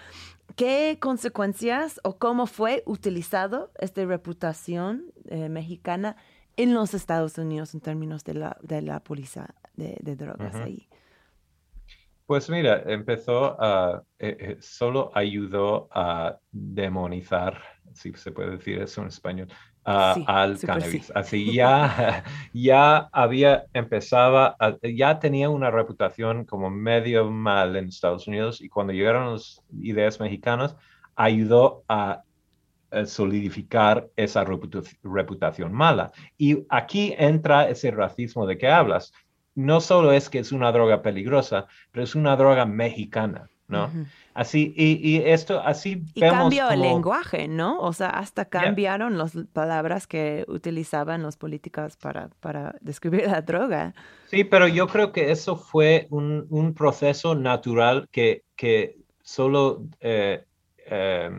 ¿qué consecuencias o cómo fue utilizado esta reputación eh, mexicana en los Estados Unidos en términos de la, de la policía de, de drogas uh -huh. ahí? Pues mira, empezó a, eh, eh, solo ayudó a demonizar, si se puede decir eso en español, sí, al cannabis. Sí. Así ya, [LAUGHS] ya había, empezaba, a, ya tenía una reputación como medio mal en Estados Unidos y cuando llegaron las ideas mexicanas, ayudó a solidificar esa reputación mala. Y aquí entra ese racismo de que hablas. No solo es que es una droga peligrosa, pero es una droga mexicana, ¿no? Uh -huh. Así, y, y, esto, así y vemos cambió como... el lenguaje, ¿no? O sea, hasta cambiaron yeah. las palabras que utilizaban los políticos para, para describir la droga. Sí, pero yo creo que eso fue un, un proceso natural que, que solo... Eh, eh,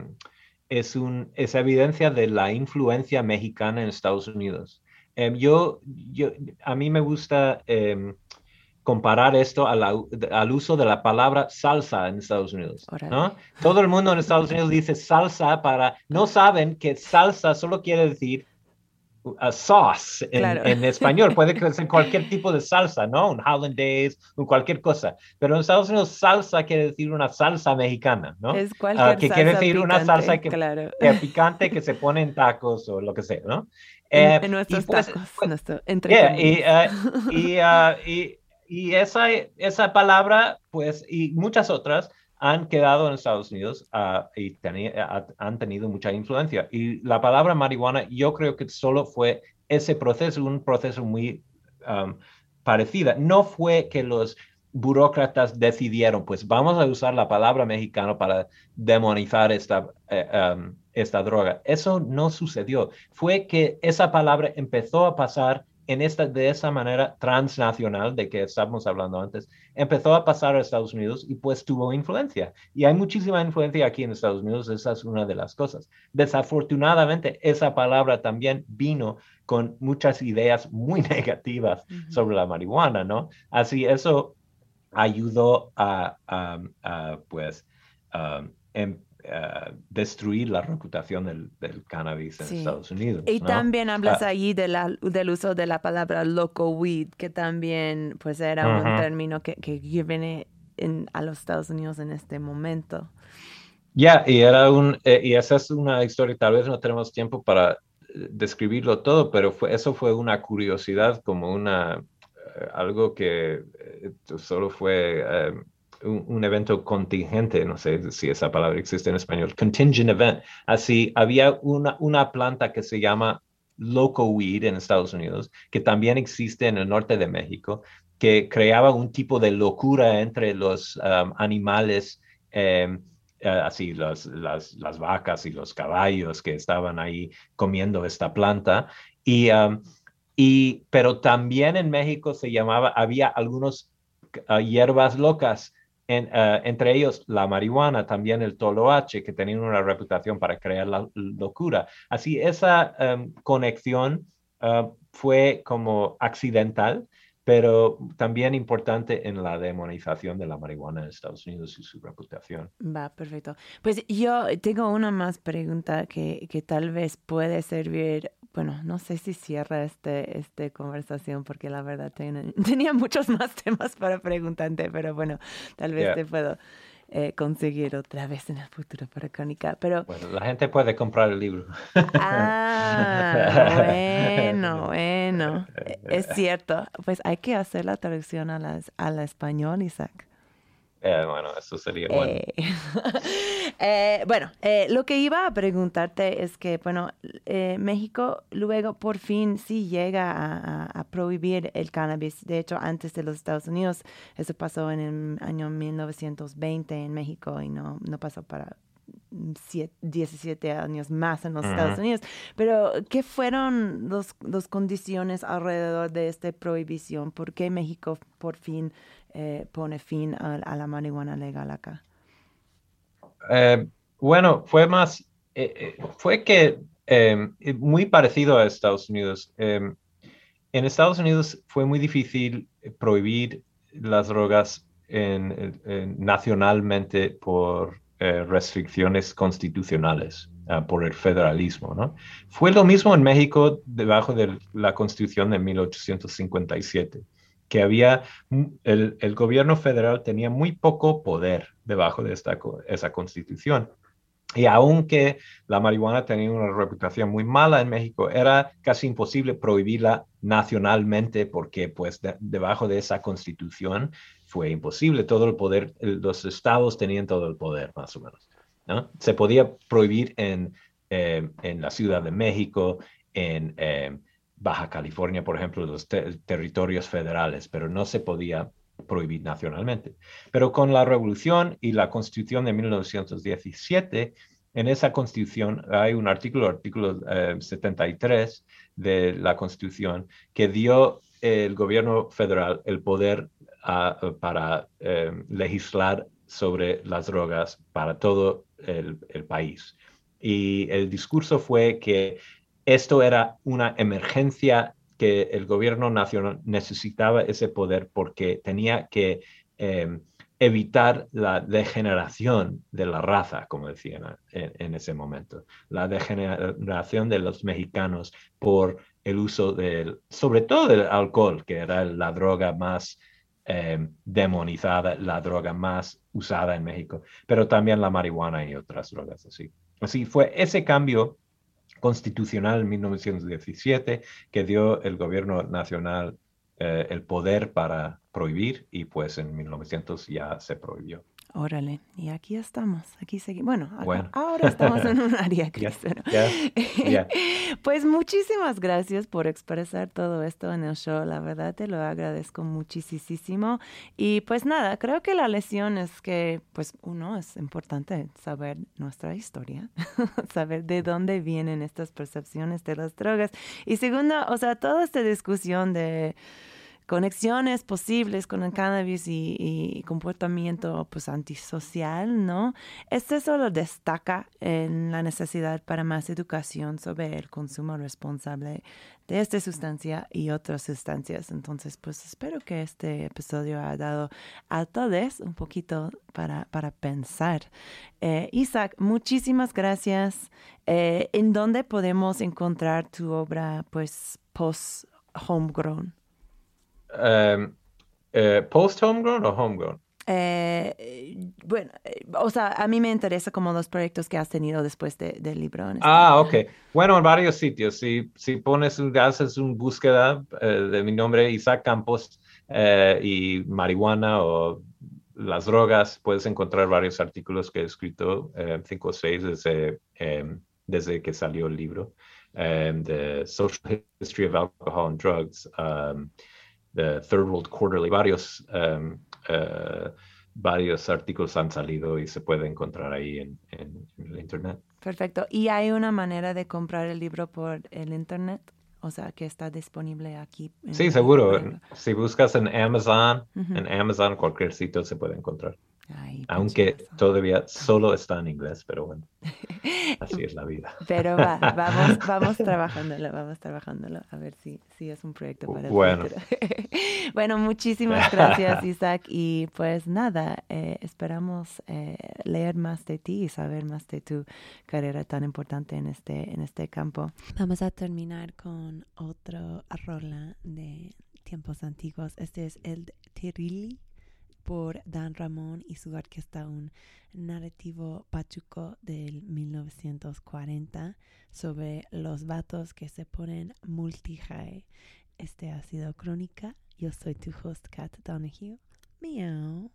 es, un, es evidencia de la influencia mexicana en Estados Unidos. Um, yo, yo, a mí me gusta um, comparar esto a la- al uso de la palabra salsa en Estados Unidos. ¿no? Todo el mundo en Estados Unidos dice salsa para... No saben que salsa solo quiere decir uh, sauce en, Claro. en español. Puede que ser cualquier tipo de salsa, ¿no? Un hollandaise, un cualquier cosa. Pero en Estados Unidos salsa quiere decir una salsa mexicana, ¿no? Es cualquier que quiere salsa decir una picante, salsa que- claro. Eh, picante que se pone en tacos o lo que sea, ¿no? Eh, en y nuestros pues- tacos, pues- nuestro- entre Yeah, y, eh, y, ah, y- y esa, esa palabra, pues, y muchas otras han quedado en Estados Unidos ah, y teni- han tenido mucha influencia. Y la palabra marihuana, yo creo que solo fue ese proceso, un proceso muy um, parecida. No fue que los burócratas decidieron, pues vamos a usar la palabra mexicano para demonizar esta, eh, um, esta droga. Eso no sucedió. Fue que esa palabra empezó a pasar en esta, de esa manera transnacional de que estábamos hablando antes, empezó a pasar a Estados Unidos y pues tuvo influencia. Y hay muchísima influencia aquí en Estados Unidos, esa es una de las cosas. Desafortunadamente, esa palabra también vino con muchas ideas muy [LAUGHS] negativas sobre la marihuana, ¿no? Así eso ayudó a, a- a, pues, em- a destruir la reputación del, del cannabis en Sí. Estados Unidos. Y ¿no? también hablas allí de la- del uso de la palabra loco weed, que también pues era un Ujú. término que, que viene en, a los Estados Unidos en este momento. Ya, y era un, eh, y esa es una historia, tal vez no tenemos tiempo para eh, describirlo todo, pero fue, eso fue una curiosidad, como una, eh, algo que eh, solo fue eh, un, evento contingente, no sé si esa palabra existe en español, contingent event. Así, había una, una planta que se llama loco weed en Estados Unidos, que también existe en el norte de México, que creaba un tipo de locura entre los um, animales. em, eh, así las, las, las vacas y los caballos que estaban ahí comiendo esta planta. Y, um, y, pero también en México se llamaba, había algunos uh, hierbas locas, en, uh, entre ellos la marihuana, también el toloache, que tenían una reputación para crear la locura. Así, esa um, conexión uh, fue como accidental, pero también importante en la demonización de la marihuana en Estados Unidos y su reputación. Va, perfecto. Pues yo tengo una más pregunta que, que tal vez puede servir, bueno, no sé si cierra este, este conversación porque la verdad ten- [LAUGHS] tenía muchos más temas para preguntarte, pero bueno, tal vez Yeah. te puedo eh, conseguir otra vez en el futuro para Crónica. Pero, Bueno, la gente puede comprar el libro. ah, [LAUGHS] bueno, bueno, e- es cierto. Pues hay que hacer la traducción a la, a la español, Isaac. Eh, bueno, eso sería bueno. Eh, [LAUGHS] eh, bueno, lo que iba a preguntarte es que, bueno, México luego por fin sí llega a, prohibir el cannabis. De hecho, antes de los Estados Unidos, eso pasó en el año 1920 en México y no, no pasó para siete- 17 años más en los. Estados Unidos. Pero, ¿qué fueron los, los condiciones alrededor de esta prohibición? ¿Por qué México por fin eh, pone fin a, la marihuana legal acá? Eh, bueno, fue más, eh, fue que muy parecido a Estados Unidos. En Estados Unidos fue muy difícil prohibir las drogas en- en- nacionalmente por restricciones constitucionales, ah, por el federalismo, ¿no? Fue lo mismo en México debajo de la Constitución de 1857, que había, el, el gobierno federal tenía muy poco poder debajo de esta, esa constitución. Y aunque la marihuana tenía una reputación muy mala en México, era casi imposible prohibirla nacionalmente porque pues de- debajo de esa constitución fue imposible. Todo el poder, los estados tenían todo el poder más o menos. ¿no? Se podía prohibir en, eh, en la Ciudad de México, en eh, Baja California, por ejemplo, los te- territorios federales, pero no se podía prohibir nacionalmente. Pero con la revolución y la constitución de 1917, en esa constitución hay un artículo, artículo eh, 73 de la constitución, que dio el gobierno federal el poder para eh, legislar sobre las drogas para todo el país. Y el discurso fue que esto era una emergencia que el gobierno nacional necesitaba ese poder porque tenía que eh, evitar la degeneración de la raza, como decían en, ese momento, la degeneración de los mexicanos por el uso del, sobre todo del alcohol, que era la droga más eh, demonizada, la droga más usada en México, pero también la marihuana y otras drogas así. Así fue ese cambio constitucional en 1917 que dio el gobierno nacional eh, el poder para prohibir y pues en 1900 ya se prohibió. Órale, y aquí estamos, aquí seguimos. Bueno, bueno. ahora estamos en un [LAUGHS] área cristiana. Yeah, [LAUGHS] yeah, yeah. Pues muchísimas gracias por expresar todo esto en el show, la verdad te lo agradezco muchísimo. Y pues nada, creo que la lección es que, pues uno, es importante saber nuestra historia, [LAUGHS] saber de dónde vienen estas percepciones de las drogas. Y segundo, o sea, toda esta discusión de conexiones posibles con el cannabis y, comportamiento pues antisocial, ¿no? Este solo destaca en la necesidad para más educación sobre el consumo responsable de esta sustancia y otras sustancias. Entonces, pues espero que este episodio haya dado a todos un poquito para, para pensar. Eh, Isaac, muchísimas gracias. Eh, ¿En dónde podemos encontrar tu obra, pues, post-homegrown? Um, eh, ¿Post homegrown o homegrown? Eh, bueno, eh, o sea, a mí me interesa como los proyectos que has tenido después de, del libro. Este ah, ok. Bueno, en varios sitios. Si, si pones, haces una búsqueda de mi nombre, Isaac Campos, y marihuana o las drogas, puedes encontrar varios artículos que he escrito, cinco o seis desde, em, desde que salió el libro, The Social History of Alcohol and Drugs. Um, The Third World Quarterly, varios, um, uh, varios artículos han salido y se puede encontrar ahí en, en, en, el Internet. Perfecto. ¿Y hay una manera de comprar el libro por el Internet? O sea, que está disponible aquí. sí, seguro. Si buscas en Amazon, uh -huh. en Amazon, cualquier sitio se puede encontrar. Ay, Aunque todavía solo está en inglés, pero bueno, así es la vida. [LAUGHS] Pero va, vamos, [LAUGHS] vamos trabajándolo, vamos trabajándolo, a ver si, si es un proyecto para bueno. el futuro. [LAUGHS] bueno, muchísimas gracias Isaac y pues nada, eh, esperamos eh, leer más de ti y saber más de tu carrera tan importante en este, en este campo. Vamos a terminar con otro rola de tiempos antiguos. Este es el Tirili por Dan Ramón y su orquesta un narrativo pachuco del 1940 sobre los vatos que se ponen multi-high. Este ha sido Crónica. Yo soy tu host, Kat Donahue. Miau.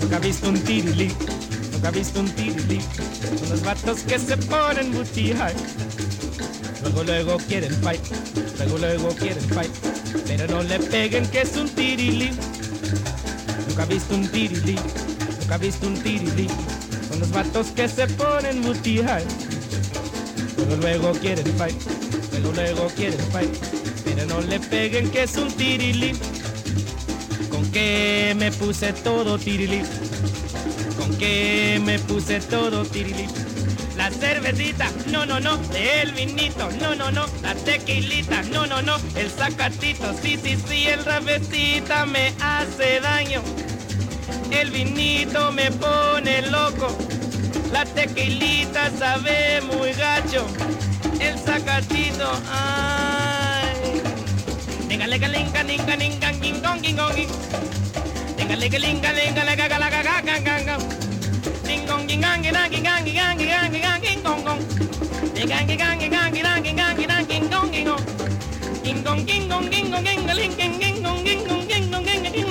Nunca he visto un tirili, nunca he visto un tirili. Son los vatos que se ponen multi-high. Luego, luego quieren fight, luego, luego quieren fight. Pero no le peguen que es un tirili. Nunca he visto un tirili, nunca he visto un tirili. Son los vatos que se ponen multi-high. Luego, luego quieren fight, luego, luego quieren fight. Pero no le peguen que es un tirili. ¿Con qué me puse todo tirili? ¿Con qué me puse todo tirili? la cervecita, no, no, no, el vinito, no, no, no, la tequilita, no, no, no, el zacatito, sí, sí, sí, el rabecita me hace daño, el vinito me pone loco, la tequilita sabe muy gacho, el zacatito, ay, venga,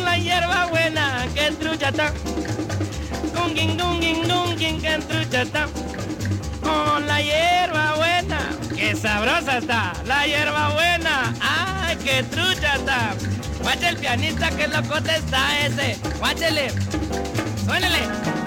la hierba buena que trucha está trucha con la hierba buena que sabrosa está la hierba buena ay que trucha está el pianista que loco está ese guáchele suénele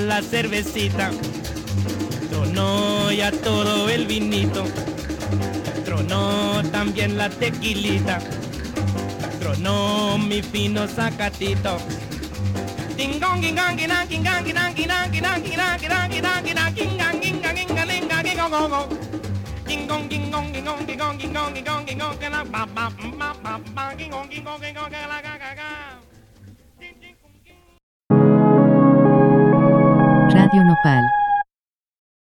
la cervecita, tronó ya todo el vinito, tronó también la tequilita, tronó mi fino zacatito. Radio Nopal.